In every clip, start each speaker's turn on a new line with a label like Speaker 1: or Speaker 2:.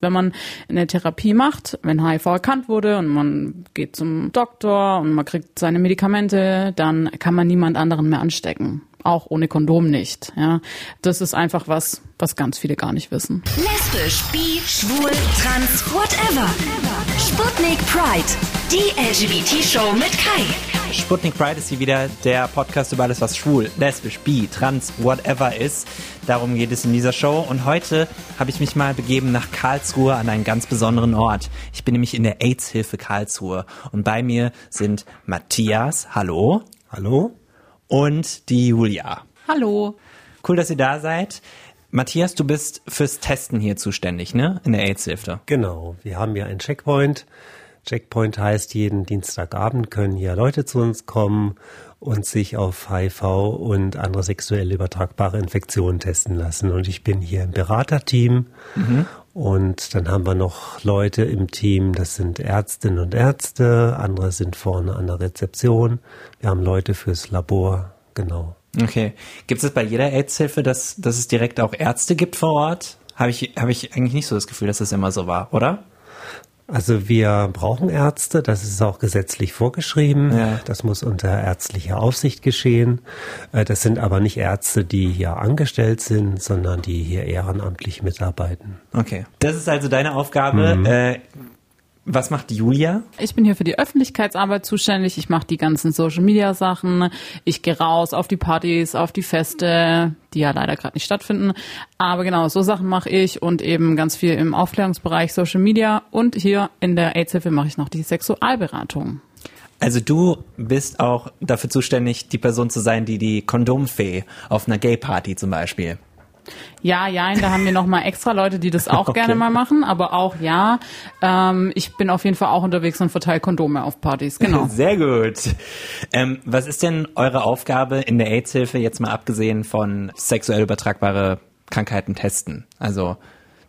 Speaker 1: Wenn man eine Therapie macht, wenn HIV erkannt wurde und man geht zum Doktor und man kriegt seine Medikamente, dann kann man niemand anderen mehr anstecken. Auch ohne Kondom nicht. Ja, das ist einfach was, was ganz viele gar nicht wissen.
Speaker 2: Lesbisch, bi, schwul, trans, whatever. Sputnik Pride, die LGBT-Show mit Kai.
Speaker 3: Sputnik Pride ist hier wieder der Podcast über alles, was schwul, lesbisch, bi, trans, whatever ist. Darum geht es in dieser Show. Und heute habe ich mich mal begeben nach Karlsruhe an einen ganz besonderen Ort. Ich bin nämlich in der AIDS-Hilfe Karlsruhe. Und bei mir sind Matthias, hallo.
Speaker 4: Hallo.
Speaker 3: Und die Julia.
Speaker 1: Hallo.
Speaker 3: Cool, dass ihr da seid. Matthias, du bist fürs Testen hier zuständig, ne? In der AIDS-Hilfe.
Speaker 4: Genau. Wir haben ja einen Checkpoint. Checkpoint heißt, jeden Dienstagabend können hier Leute zu uns kommen und sich auf HIV und andere sexuell übertragbare Infektionen testen lassen. Und ich bin hier im Beraterteam. Mhm. Und dann haben wir noch Leute im Team, das sind Ärztinnen und Ärzte, andere sind vorne an der Rezeption. Wir haben Leute fürs Labor, genau.
Speaker 3: Okay. Gibt es bei jeder AIDS-Hilfe, dass, dass es direkt auch Ärzte gibt vor Ort? Habe ich, hab ich eigentlich nicht so das Gefühl, dass das immer so war, oder?
Speaker 4: Also wir brauchen Ärzte, das ist auch gesetzlich vorgeschrieben.
Speaker 3: Ja.
Speaker 4: Das muss unter ärztlicher Aufsicht geschehen. Äh, das sind aber nicht Ärzte, die hier angestellt sind, sondern die hier ehrenamtlich mitarbeiten.
Speaker 3: Okay. Das ist also deine Aufgabe. Mhm. Was macht Julia?
Speaker 1: Ich bin hier für die Öffentlichkeitsarbeit zuständig. Ich mache die ganzen Social Media Sachen. Ich gehe raus auf die Partys, auf die Feste, die ja leider gerade nicht stattfinden. Aber genau, so Sachen mache ich und eben ganz viel im Aufklärungsbereich Social Media. Und hier in der AIDS-Hilfe mache ich noch die Sexualberatung.
Speaker 3: Also du bist auch dafür zuständig, die Person zu sein, die die Kondomfee auf einer Gay-Party zum Beispiel
Speaker 1: ja, ja, da haben wir noch mal extra Leute, die das auch okay. gerne mal machen, aber auch ja, ähm, ich bin auf jeden Fall auch unterwegs und verteile Kondome auf Partys, genau.
Speaker 3: Sehr gut. Ähm, was ist denn eure Aufgabe in der AIDS-Hilfe, jetzt mal abgesehen von sexuell übertragbare Krankheiten testen? Also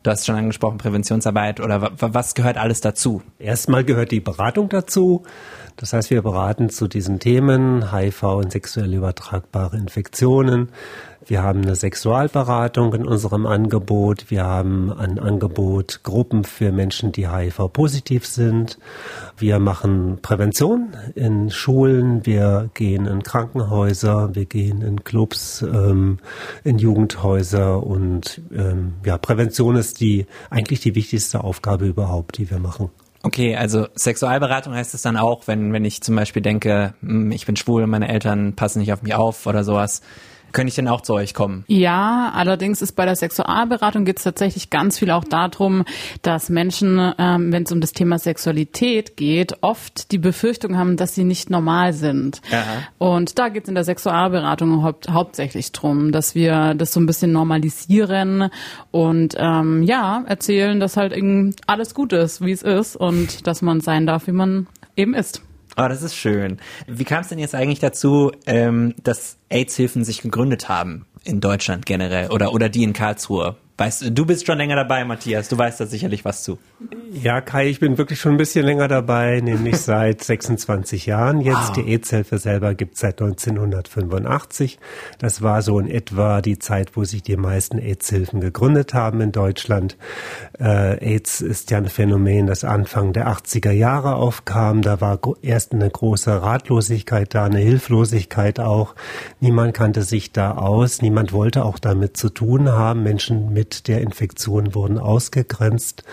Speaker 3: Du hast schon angesprochen, Präventionsarbeit oder was gehört alles dazu?
Speaker 4: Erstmal gehört die Beratung dazu. Das heißt, wir beraten zu diesen Themen HIV und sexuell übertragbare Infektionen. Wir haben eine Sexualberatung in unserem Angebot. Wir haben ein Angebot Gruppen für Menschen, die HIV-positiv sind. Wir machen Prävention in Schulen. Wir gehen in Krankenhäuser. Wir gehen in Clubs, ähm, in Jugendhäuser. Und ähm, ja, Prävention ist die eigentlich die wichtigste Aufgabe überhaupt, die wir machen.
Speaker 3: Okay, also Sexualberatung heißt es dann auch, wenn, wenn ich zum Beispiel denke, hm, ich bin schwul, meine Eltern passen nicht auf mich auf oder sowas, könnte ich denn auch zu euch kommen?
Speaker 1: Ja, allerdings ist bei der Sexualberatung geht es tatsächlich ganz viel auch darum, dass Menschen, ähm, wenn es um das Thema Sexualität geht, oft die Befürchtung haben, dass sie nicht normal sind.
Speaker 3: Ja.
Speaker 1: Und da geht es in der Sexualberatung haupt, hauptsächlich drum, dass wir das so ein bisschen normalisieren und ähm, ja, erzählen, dass halt alles gut ist, wie es ist und dass man sein darf, wie man eben ist.
Speaker 3: Oh, das ist schön. Wie kam es denn jetzt eigentlich dazu, ähm, dass AIDS-Hilfen sich gegründet haben in Deutschland generell oder, oder die in Karlsruhe? Weißt du, du bist schon länger dabei, Matthias. Du weißt da sicherlich was zu.
Speaker 4: Ja, Kai, ich bin wirklich schon ein bisschen länger dabei, nämlich seit 26 Jahren. Jetzt wow. die AIDS-Hilfe selber gibt's seit 1985. Das war so in etwa die Zeit, wo sich die meisten AIDS-Hilfen gegründet haben in Deutschland. Äh, AIDS ist ja ein Phänomen, das Anfang der 80er Jahre aufkam. Da war erst eine große Ratlosigkeit da, eine Hilflosigkeit auch. Niemand kannte sich da aus. Niemand wollte auch damit zu tun haben. Menschen mit mit der Infektion wurden ausgegrenzt.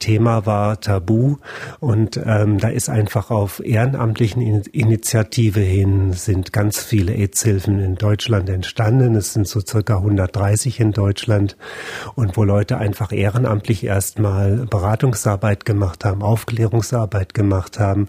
Speaker 4: Thema war Tabu und ähm, da ist einfach auf ehrenamtlichen Initiative hin sind ganz viele AIDS-Hilfen in Deutschland entstanden. Es sind so circa 130 in Deutschland und wo Leute einfach ehrenamtlich erstmal Beratungsarbeit gemacht haben, Aufklärungsarbeit gemacht haben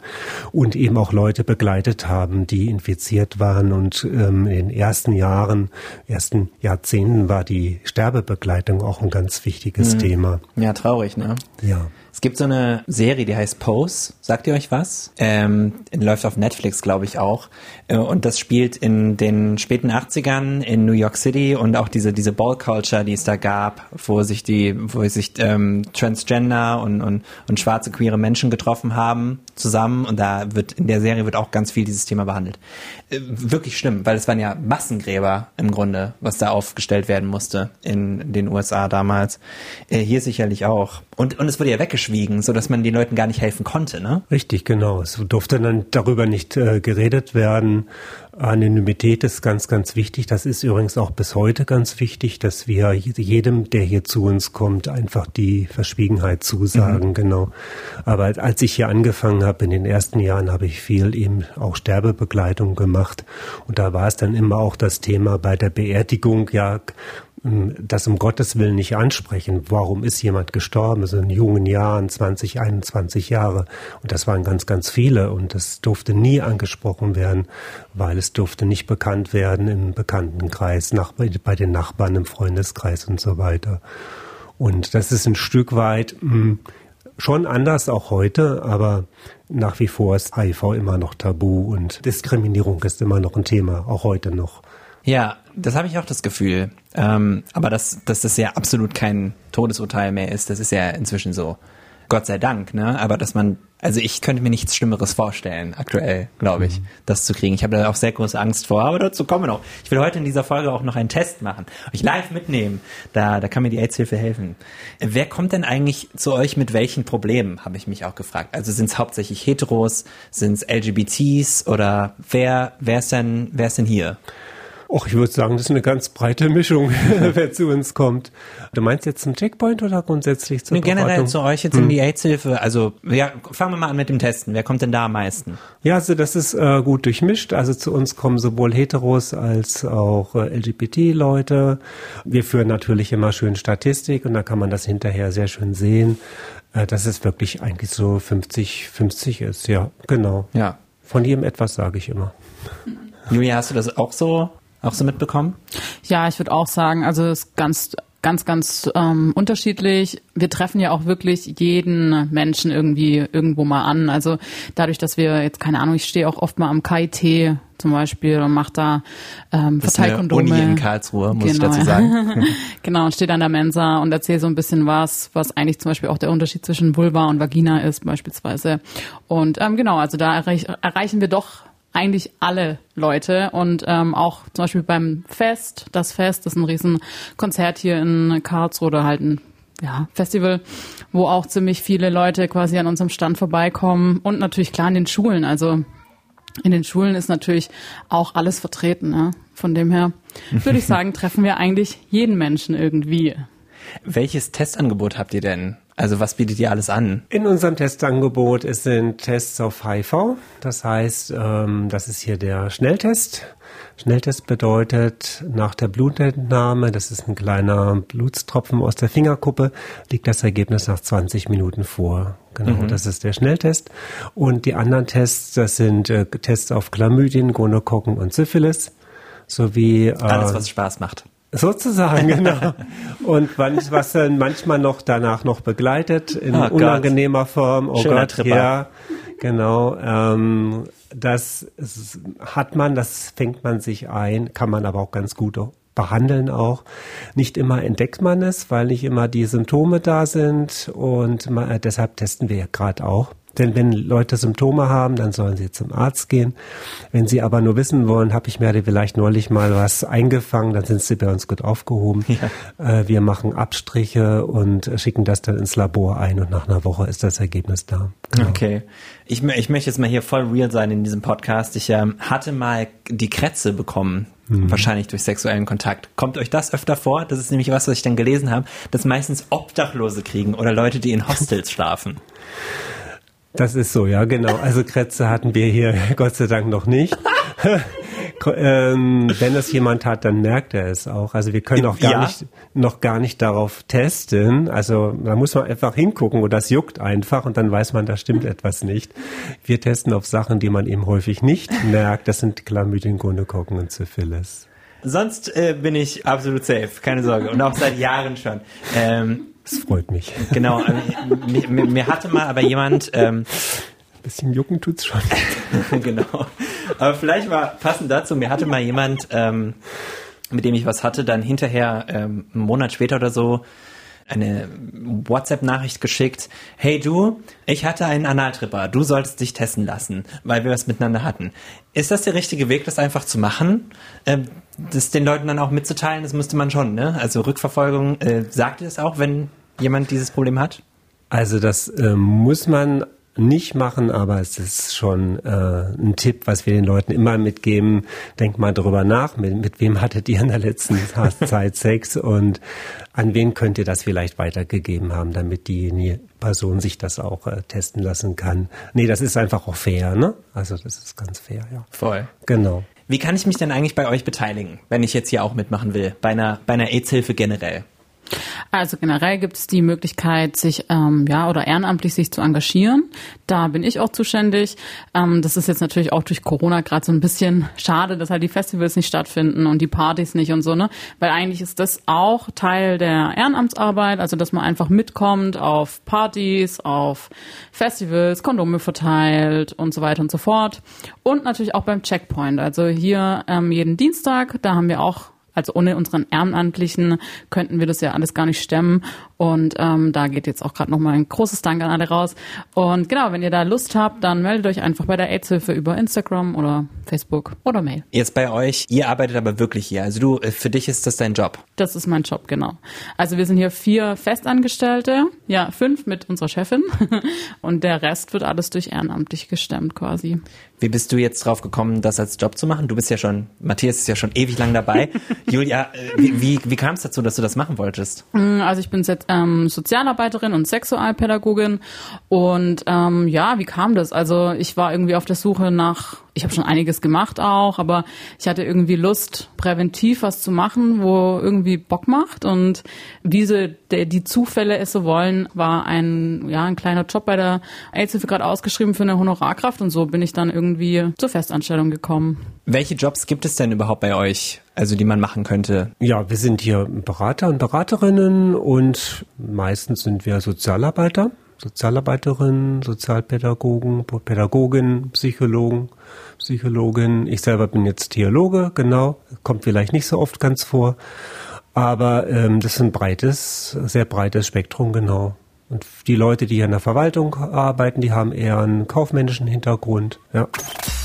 Speaker 4: und eben auch Leute begleitet haben, die infiziert waren und ähm, in den ersten Jahren, ersten Jahrzehnten war die Sterbebegleitung auch auch ein ganz wichtiges mhm. Thema.
Speaker 3: Ja, traurig, ne?
Speaker 4: Ja.
Speaker 3: Es gibt so eine Serie, die heißt Pose. Sagt ihr euch was? Ähm, läuft auf Netflix, glaube ich, auch. Äh, und das spielt in den späten 80ern in New York City und auch diese, diese Ball Culture, die es da gab, wo sich die, wo sich ähm, Transgender und, und, und schwarze queere Menschen getroffen haben zusammen. Und da wird, in der Serie wird auch ganz viel dieses Thema behandelt. Äh, wirklich schlimm, weil es waren ja Massengräber im Grunde, was da aufgestellt werden musste in den USA damals. Äh, hier sicherlich auch. Und, und es wurde ja weggeschwiegen, so dass man den Leuten gar nicht helfen konnte, ne?
Speaker 4: Richtig, genau. Es durfte dann darüber nicht äh, geredet werden. Anonymität ist ganz, ganz wichtig. Das ist übrigens auch bis heute ganz wichtig, dass wir jedem, der hier zu uns kommt, einfach die Verschwiegenheit zusagen, mhm. genau. Aber als ich hier angefangen habe, in den ersten Jahren habe ich viel eben auch Sterbebegleitung gemacht. Und da war es dann immer auch das Thema bei der Beerdigung, ja, das um Gottes Willen nicht ansprechen. Warum ist jemand gestorben? So in jungen Jahren, 20, 21 Jahre. Und das waren ganz, ganz viele. Und das durfte nie angesprochen werden, weil es durfte nicht bekannt werden im Bekanntenkreis, nach, bei den Nachbarn, im Freundeskreis und so weiter. Und das ist ein Stück weit mh, hm, schon anders auch heute, aber nach wie vor ist HIV immer noch tabu und Diskriminierung ist immer noch ein Thema, auch heute noch.
Speaker 3: Ja, das habe ich auch das Gefühl. Ähm, aber dass, dass das ja absolut kein Todesurteil mehr ist, das ist ja inzwischen so. Gott sei Dank, ne? Aber dass man, also ich könnte mir nichts Schlimmeres vorstellen, aktuell, glaube ich, mhm. das zu kriegen. Ich habe da auch sehr große Angst vor, aber dazu kommen wir noch. Ich will heute in dieser Folge auch noch einen Test machen, euch live mitnehmen. Da, da kann mir die AIDS-Hilfe helfen. Wer kommt denn eigentlich zu euch mit welchen Problemen, habe ich mich auch gefragt. Also sind es hauptsächlich Heteros, sind es LGBTs oder wer, wer ist denn, wer ist denn hier?
Speaker 4: Och, ich würde sagen, das ist eine ganz breite Mischung, wer zu uns kommt. Du meinst jetzt zum Checkpoint oder grundsätzlich zur
Speaker 3: nee, Generell zu euch jetzt hm. in die AIDS-Hilfe. Also, ja, fangen wir mal an mit dem Testen. Wer kommt denn da am meisten?
Speaker 4: Ja, also das ist äh, gut durchmischt. Also zu uns kommen sowohl Heteros als auch äh, LGBT-Leute. Wir führen natürlich immer schön Statistik und da kann man das hinterher sehr schön sehen, äh, dass es wirklich eigentlich so 50-50 ist. Ja, genau. Ja. Von jedem etwas sage ich immer.
Speaker 3: Julia, hast du das auch so auch so mitbekommen?
Speaker 1: Ja, ich würde auch sagen, also es ist ganz ganz, ganz ähm, unterschiedlich. Wir treffen ja auch wirklich jeden Menschen irgendwie irgendwo mal an. Also dadurch, dass wir jetzt, keine Ahnung, ich stehe auch oft mal am KIT zum Beispiel und mache da ähm, Verteilkondome.
Speaker 3: Uni in Karlsruhe, muss genau, ich dazu sagen.
Speaker 1: genau, und stehe da in der Mensa und erzähle so ein bisschen was, was eigentlich zum Beispiel auch der Unterschied zwischen Vulva und Vagina ist beispielsweise. Und ähm, genau, also da erreich, erreichen wir doch eigentlich alle Leute und ähm, auch zum Beispiel beim Fest, das Fest ist ein riesen Konzert hier in Karlsruhe oder halt ein ja, Festival, wo auch ziemlich viele Leute quasi an unserem Stand vorbeikommen und natürlich klar in den Schulen, also in den Schulen ist natürlich auch alles vertreten. Ja? Von dem her würde ich sagen, treffen wir eigentlich jeden Menschen irgendwie.
Speaker 3: Welches Testangebot habt ihr denn? Also was bietet ihr alles an?
Speaker 4: In unserem Testangebot sind Tests auf HIV. Das heißt, ähm, das ist hier der Schnelltest. Schnelltest bedeutet, nach der Blutentnahme, das ist ein kleiner Blutstropfen aus der Fingerkuppe, liegt das Ergebnis nach 20 Minuten vor. Genau, mhm. das ist der Schnelltest. Und die anderen Tests, das sind äh, Tests auf Chlamydien, Gonokokken und Syphilis sowie
Speaker 3: äh, alles, was Spaß macht.
Speaker 4: Sozusagen, genau. Und was dann manchmal noch danach noch begleitet in oh unangenehmer Gott. Form. Oh Schöner Gott, Tripper. ja, genau. Ähm, das hat man, das fängt man sich ein, kann man aber auch ganz gut behandeln auch. Nicht immer entdeckt man es, weil nicht immer die Symptome da sind und man, deshalb testen wir ja gerade auch. Denn wenn Leute Symptome haben, dann sollen sie zum Arzt gehen. Wenn sie aber nur wissen wollen, habe ich mir vielleicht neulich mal was eingefangen, dann sind sie bei uns gut aufgehoben. Ja. Äh, wir machen Abstriche und schicken das dann ins Labor ein und nach einer Woche ist das Ergebnis da.
Speaker 3: Genau. Okay. Ich, ich möchte jetzt mal hier voll real sein in diesem Podcast. Ich ähm, hatte mal die Krätze bekommen. Mhm. Wahrscheinlich durch sexuellen Kontakt. Kommt euch das öfter vor? Das ist nämlich was, was ich dann gelesen habe, dass meistens Obdachlose kriegen oder Leute, die in Hostels schlafen.
Speaker 4: Das ist so, ja, genau. Also Krätze hatten wir hier Gott sei Dank noch nicht. ähm, wenn es jemand hat, dann merkt er es auch. Also wir können auch gar ja. nicht, noch gar nicht darauf testen. Also da muss man einfach hingucken und das juckt einfach und dann weiß man, da stimmt etwas nicht. Wir testen auf Sachen, die man eben häufig nicht merkt. Das sind Chlamydien, Gonokokken und Syphilis.
Speaker 3: Sonst äh, bin ich absolut safe, keine Sorge. Und auch seit Jahren schon. Ähm,
Speaker 4: das freut mich.
Speaker 3: Genau, äh, mir, mir, mir, hatte mal aber jemand. Ähm,
Speaker 4: bisschen jucken tut's schon.
Speaker 3: genau. Aber vielleicht war passend dazu, mir hatte mal jemand, ähm, mit dem ich was hatte, dann hinterher, ähm, einen Monat später oder so, eine WhatsApp-Nachricht geschickt. Hey du, ich hatte einen Analtripper. Du solltest dich testen lassen, weil wir was miteinander hatten. Ist das der richtige Weg, das einfach zu machen? Ähm, das den Leuten dann auch mitzuteilen, das müsste man schon, ne? Also Rückverfolgung, äh, sagt ihr das auch, wenn jemand dieses Problem hat?
Speaker 4: Also das äh, muss man nicht machen, aber es ist schon äh, ein Tipp, was wir den Leuten immer mitgeben. Denkt mal drüber nach, mit, mit wem hattet ihr in der letzten Zeit Sex und an wen könnt ihr das vielleicht weitergegeben haben, damit die Person sich das auch äh, testen lassen kann. Nee, das ist einfach auch fair, ne? Also das ist ganz fair, ja.
Speaker 3: Voll.
Speaker 4: Genau.
Speaker 3: Wie kann ich mich denn eigentlich bei euch beteiligen, wenn ich jetzt hier auch mitmachen will, bei einer, bei einer AIDS-Hilfe generell?
Speaker 1: Also generell gibt es die Möglichkeit, sich ähm, ja oder ehrenamtlich sich zu engagieren. Da bin ich auch zuständig. Ähm, das ist jetzt natürlich auch durch Corona gerade so ein bisschen schade, dass halt die Festivals nicht stattfinden und die Partys nicht und so, ne? Weil eigentlich ist das auch Teil der Ehrenamtsarbeit, also dass man einfach mitkommt auf Partys, auf Festivals, Kondome verteilt und so weiter und so fort. Und natürlich auch beim Checkpoint. Also hier ähm, jeden Dienstag, da haben wir auch also ohne unseren Ehrenamtlichen könnten wir das ja alles gar nicht stemmen. Und ähm, da geht jetzt auch gerade nochmal ein großes Dank an alle raus. Und genau, wenn ihr da Lust habt, dann meldet euch einfach bei der AIDS-Hilfe über Instagram oder Facebook oder Mail.
Speaker 3: Jetzt bei euch, ihr arbeitet aber wirklich hier. Also du, äh, für dich ist das dein Job.
Speaker 1: Das ist mein Job, genau. Also wir sind hier vier Festangestellte, ja, fünf mit unserer Chefin. Und der Rest wird alles durch ehrenamtlich gestemmt quasi.
Speaker 3: Wie bist du jetzt drauf gekommen, das als Job zu machen? Du bist ja schon, Matthias ist ja schon ewig lang dabei. Julia, äh, wie, wie, wie kam es dazu, dass du das machen wolltest?
Speaker 1: Mm, also ich bin jetzt ähm, Sozialarbeiterin und Sexualpädagogin und ähm, ja, wie kam das? Also ich war irgendwie auf der Suche nach ich habe schon einiges gemacht auch, aber ich hatte irgendwie Lust, präventiv was zu machen, wo irgendwie Bock macht. Und diese, der, die Zufälle es so wollen, war ein, ja, ein kleiner Job bei der AIDS-Hilfe gerade ausgeschrieben für eine Honorarkraft und so bin ich dann irgendwie zur Festanstellung gekommen.
Speaker 3: Welche Jobs gibt es denn überhaupt bei euch? Also die man machen könnte?
Speaker 4: Ja, wir sind hier Berater und Beraterinnen und meistens sind wir Sozialarbeiter. Sozialarbeiterinnen, Sozialpädagogen, Pädagogen, Psychologen, Psychologin. Ich selber bin jetzt Theologe, genau. Kommt vielleicht nicht so oft ganz vor. Aber ähm, das ist ein breites, sehr breites Spektrum, genau. Und die Leute, die hier in der Verwaltung arbeiten, die haben eher einen kaufmännischen Hintergrund. Ja.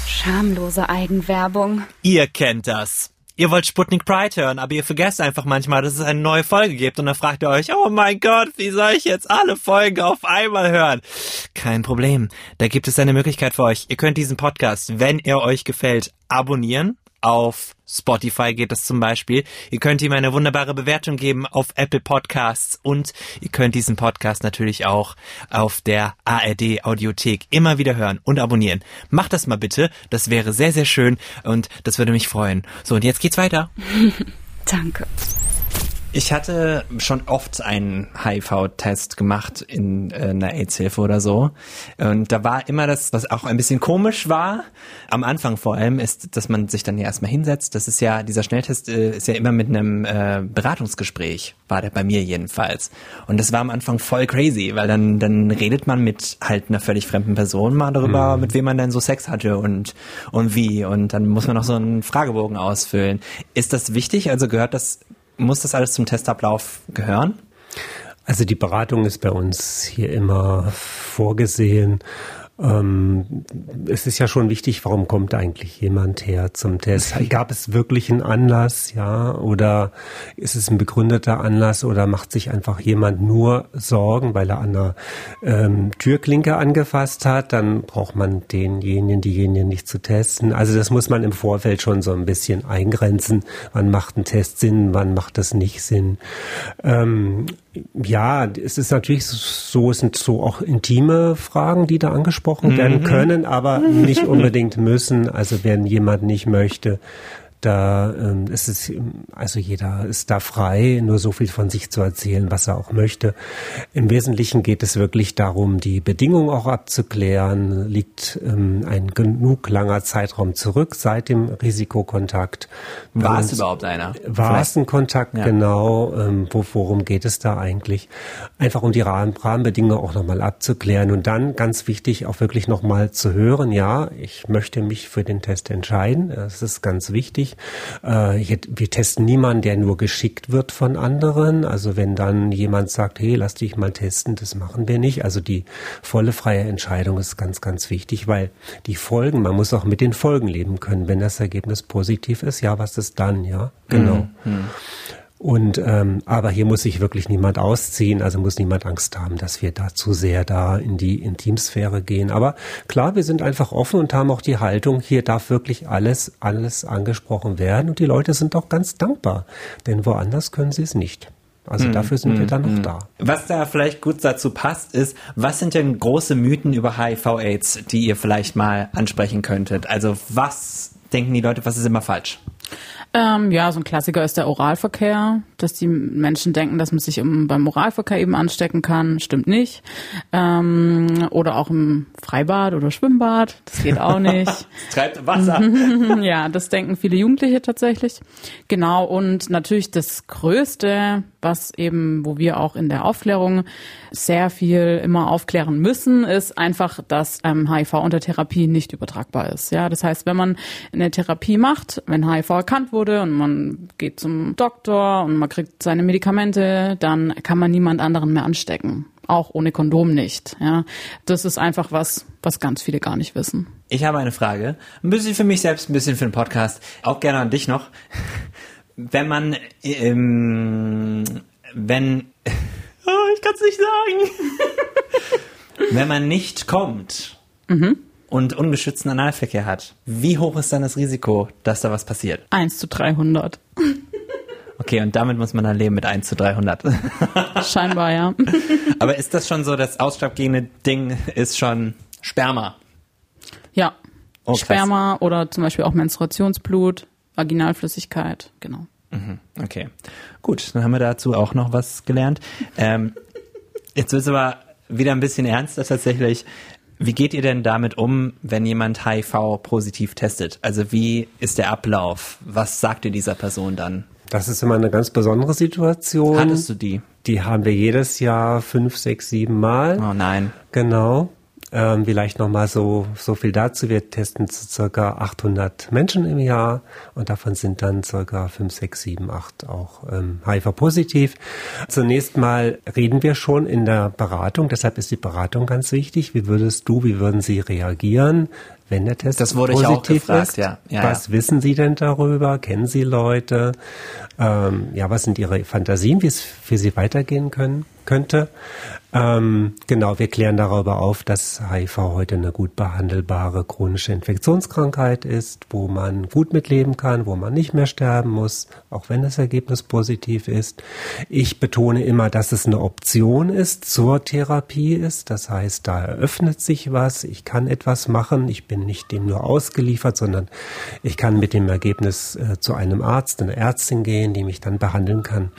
Speaker 2: Schamlose Eigenwerbung.
Speaker 3: Ihr kennt das. Ihr wollt Sputnik Pride hören, aber ihr vergesst einfach manchmal, dass es eine neue Folge gibt und dann fragt ihr euch, oh mein Gott, wie soll ich jetzt alle Folgen auf einmal hören? Kein Problem. Da gibt es eine Möglichkeit für euch. Ihr könnt diesen Podcast, wenn er euch gefällt, abonnieren auf Spotify geht das zum Beispiel. Ihr könnt ihm eine wunderbare Bewertung geben auf Apple Podcasts und ihr könnt diesen Podcast natürlich auch auf der ARD Audiothek immer wieder hören und abonnieren. Macht das mal bitte. Das wäre sehr, sehr schön und das würde mich freuen. So, und jetzt geht's weiter.
Speaker 2: Danke.
Speaker 3: Ich hatte schon oft einen HIV-Test gemacht in äh, einer AIDS-Hilfe oder so. Und da war immer das, was auch ein bisschen komisch war, am Anfang vor allem, ist, dass man sich dann ja erstmal hinsetzt. Das ist ja, dieser Schnelltest äh, ist ja immer mit einem äh, Beratungsgespräch, war der bei mir jedenfalls. Und das war am Anfang voll crazy, weil dann, dann redet man mit halt einer völlig fremden Person mal darüber, mhm. mit wem man denn so Sex hatte und, und wie. Und dann muss man noch so einen Fragebogen ausfüllen. Ist das wichtig? Also gehört das muss das alles zum Testablauf gehören?
Speaker 4: Also die Beratung ist bei uns hier immer vorgesehen ähm, es ist ja schon wichtig, warum kommt eigentlich jemand her zum Test? Gab es wirklich einen Anlass, ja? Oder ist es ein begründeter Anlass oder macht sich einfach jemand nur Sorgen, weil er an einer ähm, Türklinke angefasst hat? Dann braucht man denjenigen, diejenigen nicht zu testen. Also das muss man im Vorfeld schon so ein bisschen eingrenzen. Wann macht ein Test Sinn, wann macht das nicht Sinn? Ähm, ja, es ist natürlich so, es sind so auch intime Fragen, die da angesprochen werden mhm. können, aber nicht unbedingt müssen. Also wenn jemand nicht möchte, da ähm, ist es, also jeder ist da frei, nur so viel von sich zu erzählen, was er auch möchte. Im Wesentlichen geht es wirklich darum, die Bedingungen auch abzuklären. Liegt ähm, ein genug langer Zeitraum zurück seit dem Risikokontakt?
Speaker 3: War es überhaupt einer?
Speaker 4: War es ein Kontakt, ja. genau? Ähm, wo, worum geht es da eigentlich? Einfach um die Rahmen, Rahmenbedingungen auch nochmal abzuklären und dann ganz wichtig auch wirklich nochmal zu hören, ja, ich möchte mich für den Test entscheiden. Das ist ganz wichtig wichtig. Äh, wir testen niemanden, der nur geschickt wird von anderen. Also wenn dann jemand sagt, hey, lass dich mal testen, das machen wir nicht. Also die volle freie Entscheidung ist ganz, ganz wichtig, weil die Folgen, man muss auch mit den Folgen leben können. Wenn das Ergebnis positiv ist, ja, was ist dann? Ja, genau. Mhm. Und ähm, aber hier muss sich wirklich niemand ausziehen, also muss niemand Angst haben, dass wir da zu sehr da in die Intimsphäre gehen. Aber klar, wir sind einfach offen und haben auch die Haltung, hier darf wirklich alles, alles angesprochen werden. Und die Leute sind auch ganz dankbar, denn woanders können sie es nicht. Also
Speaker 3: Hm,
Speaker 4: dafür sind wir dann noch da.
Speaker 3: Was da vielleicht gut dazu passt, ist, was sind denn große Mythen über HIV-Aids, die ihr vielleicht mal ansprechen könntet? Also was denken die Leute, was ist immer falsch?
Speaker 1: Ähm, ja, so ein Klassiker ist der Oralverkehr, dass die Menschen denken, dass man sich im, beim Oralverkehr eben anstecken kann. Stimmt nicht. Ähm, oder auch im Freibad oder Schwimmbad. Das geht auch nicht.
Speaker 3: Treibt Wasser.
Speaker 1: ja, das denken viele Jugendliche tatsächlich. Genau. Und natürlich das Größte, was eben, wo wir auch in der Aufklärung sehr viel immer aufklären müssen, ist einfach, dass ähm, HIV unter Therapie nicht übertragbar ist. Ja, das heißt, wenn man eine Therapie macht, wenn HIV erkannt wurde und man geht zum Doktor und man kriegt seine Medikamente, dann kann man niemand anderen mehr anstecken. Auch ohne Kondom nicht. Ja, das ist einfach was, was ganz viele gar nicht wissen.
Speaker 3: Ich habe eine Frage. Ein bisschen für mich selbst, ein bisschen für den Podcast. Auch gerne an dich noch. Wenn man, ähm, wenn, oh, ich kann es nicht sagen. wenn man nicht kommt und ungeschützten Analverkehr hat, wie hoch ist dann das Risiko, dass da was passiert?
Speaker 1: 1 zu 300.
Speaker 3: Okay, und damit muss man dann leben mit 1 zu 300.
Speaker 1: Scheinbar, ja.
Speaker 3: Aber ist das schon so, das ausschlaggebende Ding ist schon Sperma?
Speaker 1: Ja.
Speaker 3: Oh.
Speaker 1: Sperma oder zum Beispiel auch Menstruationsblut, Vaginalflüssigkeit, genau.
Speaker 3: Okay, gut, dann haben wir dazu auch noch was gelernt. Ähm, jetzt wird es aber wieder ein bisschen ernster tatsächlich. Wie geht ihr denn damit um, wenn jemand HIV-positiv testet? Also wie ist der Ablauf? Was sagt ihr dieser Person dann?
Speaker 4: Das ist immer eine ganz besondere Situation.
Speaker 3: Hattest du die?
Speaker 4: Die haben wir jedes Jahr fünf, sechs, sieben Mal.
Speaker 3: Oh nein.
Speaker 4: Genau. Ähm, vielleicht noch mal so so viel dazu. Wir testen circa 800 Menschen im Jahr und davon sind dann circa 5, 6, 7, 8 auch ähm, HIV-positiv. Zunächst mal reden wir schon in der Beratung. Deshalb ist die Beratung ganz wichtig. Wie würdest du, wie würden Sie reagieren, wenn der Test
Speaker 3: Das wurde
Speaker 4: positiv
Speaker 3: auch gefragt,
Speaker 4: ist?
Speaker 3: ja. Ja,
Speaker 4: was wissen Sie denn darüber? Kennen Sie Leute? Ähm, ja, was sind Ihre Fantasien, wie es für Sie weitergehen können, könnte? Ähm, genau, wir klären darüber auf, dass HIV heute eine gut behandelbare chronische Infektionskrankheit ist, wo man gut mitleben kann, wo man nicht mehr sterben muss, auch wenn das Ergebnis positiv ist. Ich betone immer, dass es eine Option ist, zur Therapie ist. Das heißt, da eröffnet sich was, ich kann etwas machen, ich bin nicht dem nur ausgeliefert, sondern ich kann mit dem Ergebnis äh, zu einem Arzt, einer Ärztin gehen, die mich dann behandeln kann.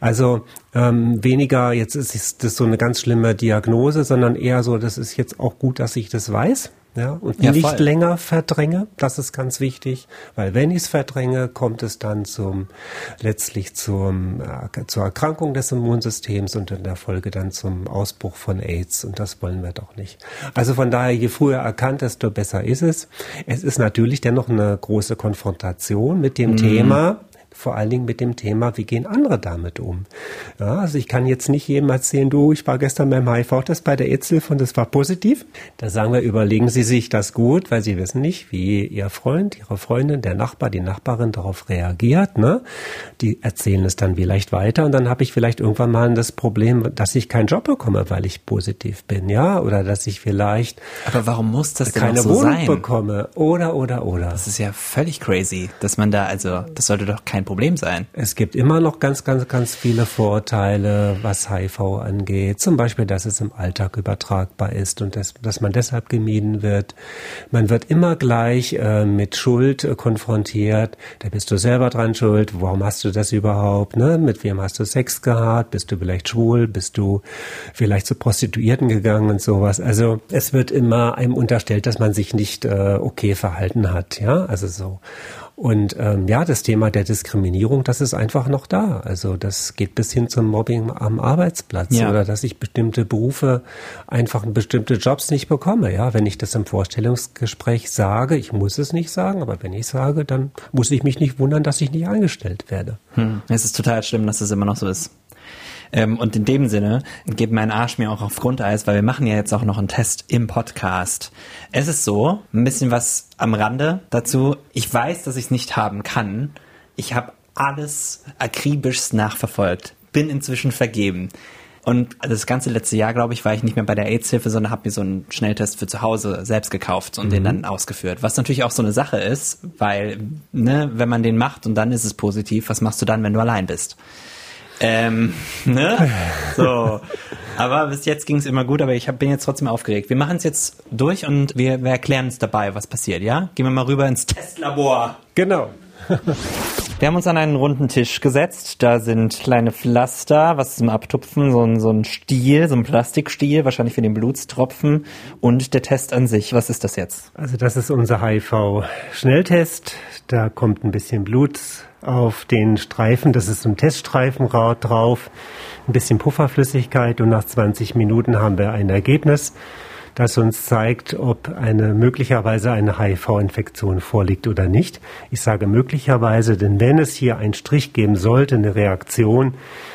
Speaker 4: Also ähm, weniger, jetzt ist, ist das so eine ganz schlimme Diagnose, sondern eher so, das ist jetzt auch gut, dass ich das weiß. Ja, und
Speaker 3: Ja,
Speaker 4: nicht
Speaker 3: voll.
Speaker 4: länger verdränge, das ist ganz wichtig, weil wenn ich es verdränge, kommt es dann zum letztlich zum, äh, zur Erkrankung des Immunsystems und in der Folge dann zum Ausbruch von AIDS und das wollen wir doch nicht. Also von daher, je früher erkannt, desto besser ist es. Es ist natürlich dennoch eine große Konfrontation mit dem Thema, vor allen Dingen mit dem Thema, wie gehen andere damit um. Ja, also ich kann jetzt nicht jedem erzählen, du, ich war gestern beim HIV-Test bei der EZILF und es war positiv. Da sagen wir, überlegen Sie sich das gut, weil Sie wissen nicht, wie Ihr Freund, Ihre Freundin, der Nachbar, die Nachbarin darauf reagiert. Ne? Die erzählen es dann vielleicht weiter und dann habe ich vielleicht irgendwann mal das Problem, dass ich keinen Job bekomme, weil ich positiv bin, ja, oder dass ich vielleicht
Speaker 3: Aber warum muss das denn
Speaker 4: keine
Speaker 3: so
Speaker 4: Wohnung
Speaker 3: sein?
Speaker 4: bekomme, oder, oder, oder.
Speaker 3: Das ist ja völlig crazy, dass man da, also, das sollte doch kein Problem sein.
Speaker 4: Es gibt immer noch ganz, ganz, ganz viele Vorurteile, was HIV angeht. Zum Beispiel, dass es im Alltag übertragbar ist und dass, dass man deshalb gemieden wird. Man wird immer gleich äh, mit Schuld äh, konfrontiert. Da bist du selber dran schuld. Warum hast du das überhaupt? Ne? Mit wem hast du Sex gehabt? Bist du vielleicht schwul? Bist du vielleicht zu Prostituierten gegangen und sowas? Also es wird immer einem unterstellt, dass man sich nicht äh, okay verhalten hat. Ja, also so. Und ähm, ja, das Thema der Diskriminierung, das ist einfach noch da. Also das geht bis hin zum Mobbing am Arbeitsplatz
Speaker 3: Ja.
Speaker 4: oder dass ich bestimmte Berufe einfach bestimmte Jobs nicht bekomme. Ja, wenn ich das im Vorstellungsgespräch sage, ich muss es nicht sagen, aber wenn ich sage, dann muss ich mich nicht wundern, dass ich nicht eingestellt werde.
Speaker 3: Hm. Es ist total schlimm, dass das immer noch so ist. Ähm, und in dem Sinne geht mein Arsch mir auch auf Grundeis, weil wir machen ja jetzt auch noch einen Test im Podcast. Es ist so, ein bisschen was am Rande dazu. Ich weiß, dass ich es nicht haben kann. Ich habe alles akribisch nachverfolgt. Bin inzwischen vergeben. Und das ganze letzte Jahr, glaube ich, war ich nicht mehr bei der AIDS-Hilfe, sondern habe mir so einen Schnelltest für zu Hause selbst gekauft und mhm. den dann ausgeführt. Was natürlich auch so eine Sache ist, weil, ne, wenn man den macht und dann ist es positiv, was machst du dann, wenn du allein bist? Ähm, ne? So. Aber bis jetzt ging es immer gut, aber ich hab, bin jetzt trotzdem aufgeregt. Wir machen es jetzt durch und wir, wir erklären uns dabei, was passiert, ja? Gehen wir mal rüber ins Testlabor.
Speaker 4: Genau.
Speaker 3: Wir haben uns an einen runden Tisch gesetzt. Da sind kleine Pflaster, was zum Abtupfen, so ein, so ein Stiel, so ein Plastikstiel, wahrscheinlich für den Blutstropfen und der Test an sich. Was ist das jetzt?
Speaker 4: Also das ist unser HIV-Schnelltest. Da kommt ein bisschen Blut auf den Streifen. Das ist so ein Teststreifen drauf, ein bisschen Pufferflüssigkeit und nach 20 Minuten haben wir ein Ergebnis das uns zeigt, ob eine möglicherweise eine HIV-Infektion vorliegt oder nicht. Ich sage möglicherweise, denn wenn es hier einen Strich geben sollte, eine Reaktion,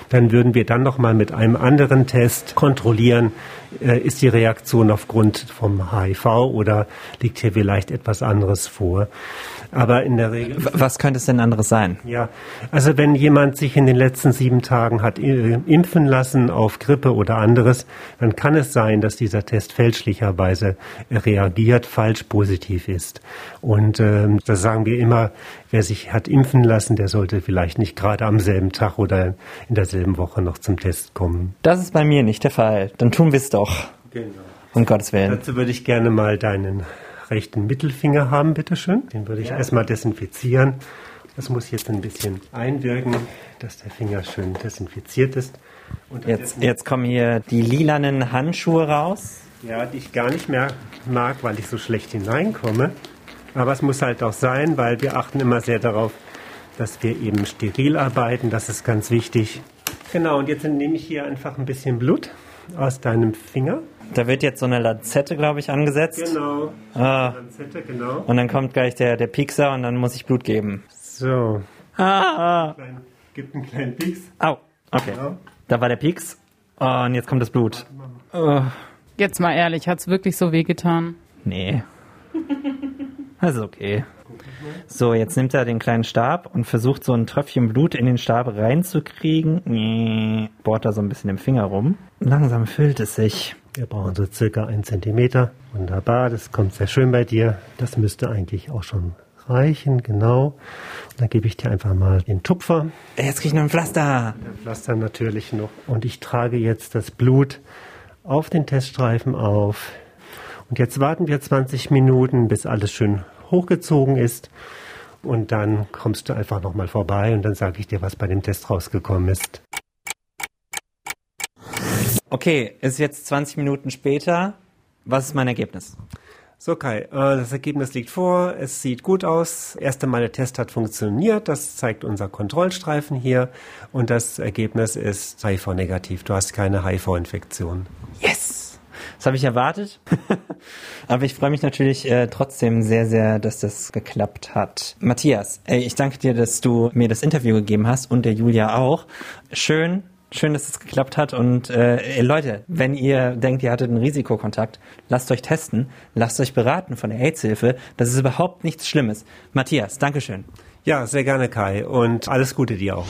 Speaker 4: dann würden wir dann noch mal mit einem anderen Test kontrollieren, äh, ist die Reaktion aufgrund vom HIV oder liegt hier vielleicht etwas anderes vor. Aber in der Regel.
Speaker 3: Was könnte es denn anderes sein?
Speaker 4: Ja, also wenn jemand sich in den letzten sieben Tagen hat äh, impfen lassen auf Grippe oder anderes, dann kann es sein, dass dieser Test fälschlicherweise reagiert, falsch positiv ist. Und ähm, da sagen wir immer, wer sich hat impfen lassen, der sollte vielleicht nicht gerade am selben Tag oder in derselben Woche noch zum Test kommen.
Speaker 3: Das ist bei mir nicht der Fall. Dann tun wir es doch. Genau. Um Gottes Willen.
Speaker 4: Dazu würde ich gerne mal deinen rechten Mittelfinger haben, bitteschön. Den würde ich ja. erstmal desinfizieren. Das muss jetzt ein bisschen einwirken, dass der Finger schön desinfiziert ist.
Speaker 3: Jetzt, jetzt kommen hier die lilanen Handschuhe raus.
Speaker 4: Ja, die ich gar nicht mehr mag, weil ich so schlecht hineinkomme. Aber es muss halt auch sein, weil wir achten immer sehr darauf, dass wir eben steril arbeiten. Das ist ganz wichtig. Genau, und jetzt nehme ich hier einfach ein bisschen Blut aus deinem Finger.
Speaker 3: Da wird jetzt so eine Lanzette, glaube ich, angesetzt.
Speaker 4: Genau. Ah. Lanzette, genau.
Speaker 3: Und dann kommt gleich der, der Piekser und dann muss ich Blut geben.
Speaker 4: So.
Speaker 3: Ah.
Speaker 4: Klein, gibt einen kleinen Pieks.
Speaker 3: Au. Okay. Genau. Da war der Pieks. Oh, und jetzt kommt das Blut. Oh.
Speaker 1: Jetzt mal ehrlich, hat's wirklich so wehgetan?
Speaker 3: Nee. Das ist okay. So, jetzt nimmt er den kleinen Stab und versucht so ein Tröpfchen Blut in den Stab reinzukriegen. Nee, bohrt da so ein bisschen im Finger rum. Langsam füllt es sich.
Speaker 4: Wir brauchen so circa einen Zentimeter. Wunderbar, das kommt sehr schön bei dir. Das müsste eigentlich auch schon reichen, genau. Und dann gebe ich dir einfach mal den Tupfer.
Speaker 3: Jetzt kriege ich noch ein Pflaster.
Speaker 4: Ein Pflaster natürlich noch. Und ich trage jetzt das Blut auf den Teststreifen auf. Und jetzt warten wir 20 Minuten, bis alles schön hochgezogen ist. Und dann kommst du einfach nochmal vorbei und dann sage ich dir, was bei dem Test rausgekommen ist.
Speaker 3: Okay, ist jetzt 20 Minuten später. Was ist mein Ergebnis?
Speaker 4: So Kai, äh, das Ergebnis liegt vor. Es sieht gut aus. Erste Mal der Test hat funktioniert. Das zeigt unser Kontrollstreifen hier. Und das Ergebnis ist HIV-negativ. Du hast keine HIV-Infektion.
Speaker 3: Yes! Das habe ich erwartet. Aber ich freue mich natürlich äh, trotzdem sehr, sehr, dass das geklappt hat. Matthias, ey, ich danke dir, dass du mir das Interview gegeben hast und der Julia auch. Schön, Schön, dass es geklappt hat. Und äh, Leute, wenn ihr denkt, ihr hattet einen Risikokontakt, lasst euch testen, lasst euch beraten von der AIDS-Hilfe. Das ist überhaupt nichts Schlimmes. Matthias, Dankeschön.
Speaker 4: Ja, sehr gerne, Kai. Und alles Gute dir auch.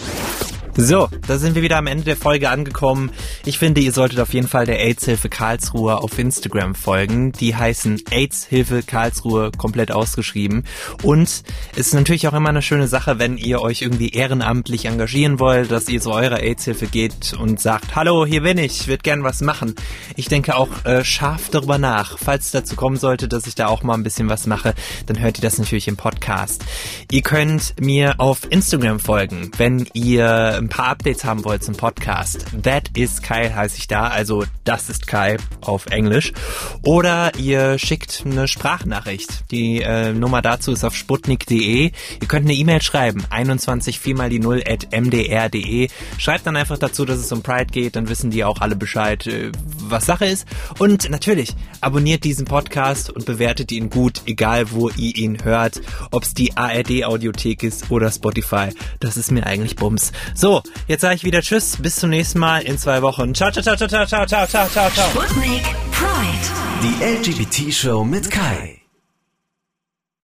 Speaker 3: So, da sind wir wieder am Ende der Folge angekommen. Ich finde, ihr solltet auf jeden Fall der AIDS-Hilfe Karlsruhe auf Instagram folgen. Die heißen AIDS-Hilfe Karlsruhe komplett ausgeschrieben. Und es ist natürlich auch immer eine schöne Sache, wenn ihr euch irgendwie ehrenamtlich engagieren wollt, dass ihr zu eurer AIDS-Hilfe geht und sagt, hallo, hier bin ich, würde gern was machen. Ich denke auch äh, scharf darüber nach. Falls es dazu kommen sollte, dass ich da auch mal ein bisschen was mache, dann hört ihr das natürlich im Podcast. Ihr könnt mir auf Instagram folgen, wenn ihr ein paar Updates haben wollt zum Podcast, That is Kai heiße ich da, also das ist Kai auf Englisch. Oder ihr schickt eine Sprachnachricht. Die äh, Nummer dazu ist auf sputnik.de. Ihr könnt eine E-Mail schreiben, 21 4 mal die 0 at mdr.de. Schreibt dann einfach dazu, dass es um Pride geht, dann wissen die auch alle Bescheid, äh, was Sache ist. Und natürlich, abonniert diesen Podcast und bewertet ihn gut, egal wo ihr ihn hört. Ob es die ARD-Audiothek ist oder Spotify. Das ist mir eigentlich Bums. So, so, jetzt sage ich wieder Tschüss, bis zum nächsten Mal in zwei Wochen. Ciao, ciao, ciao, ciao, ciao, ciao, ciao, ciao.
Speaker 2: Sputnik Pride.
Speaker 5: Die LGBT-Show mit Kai.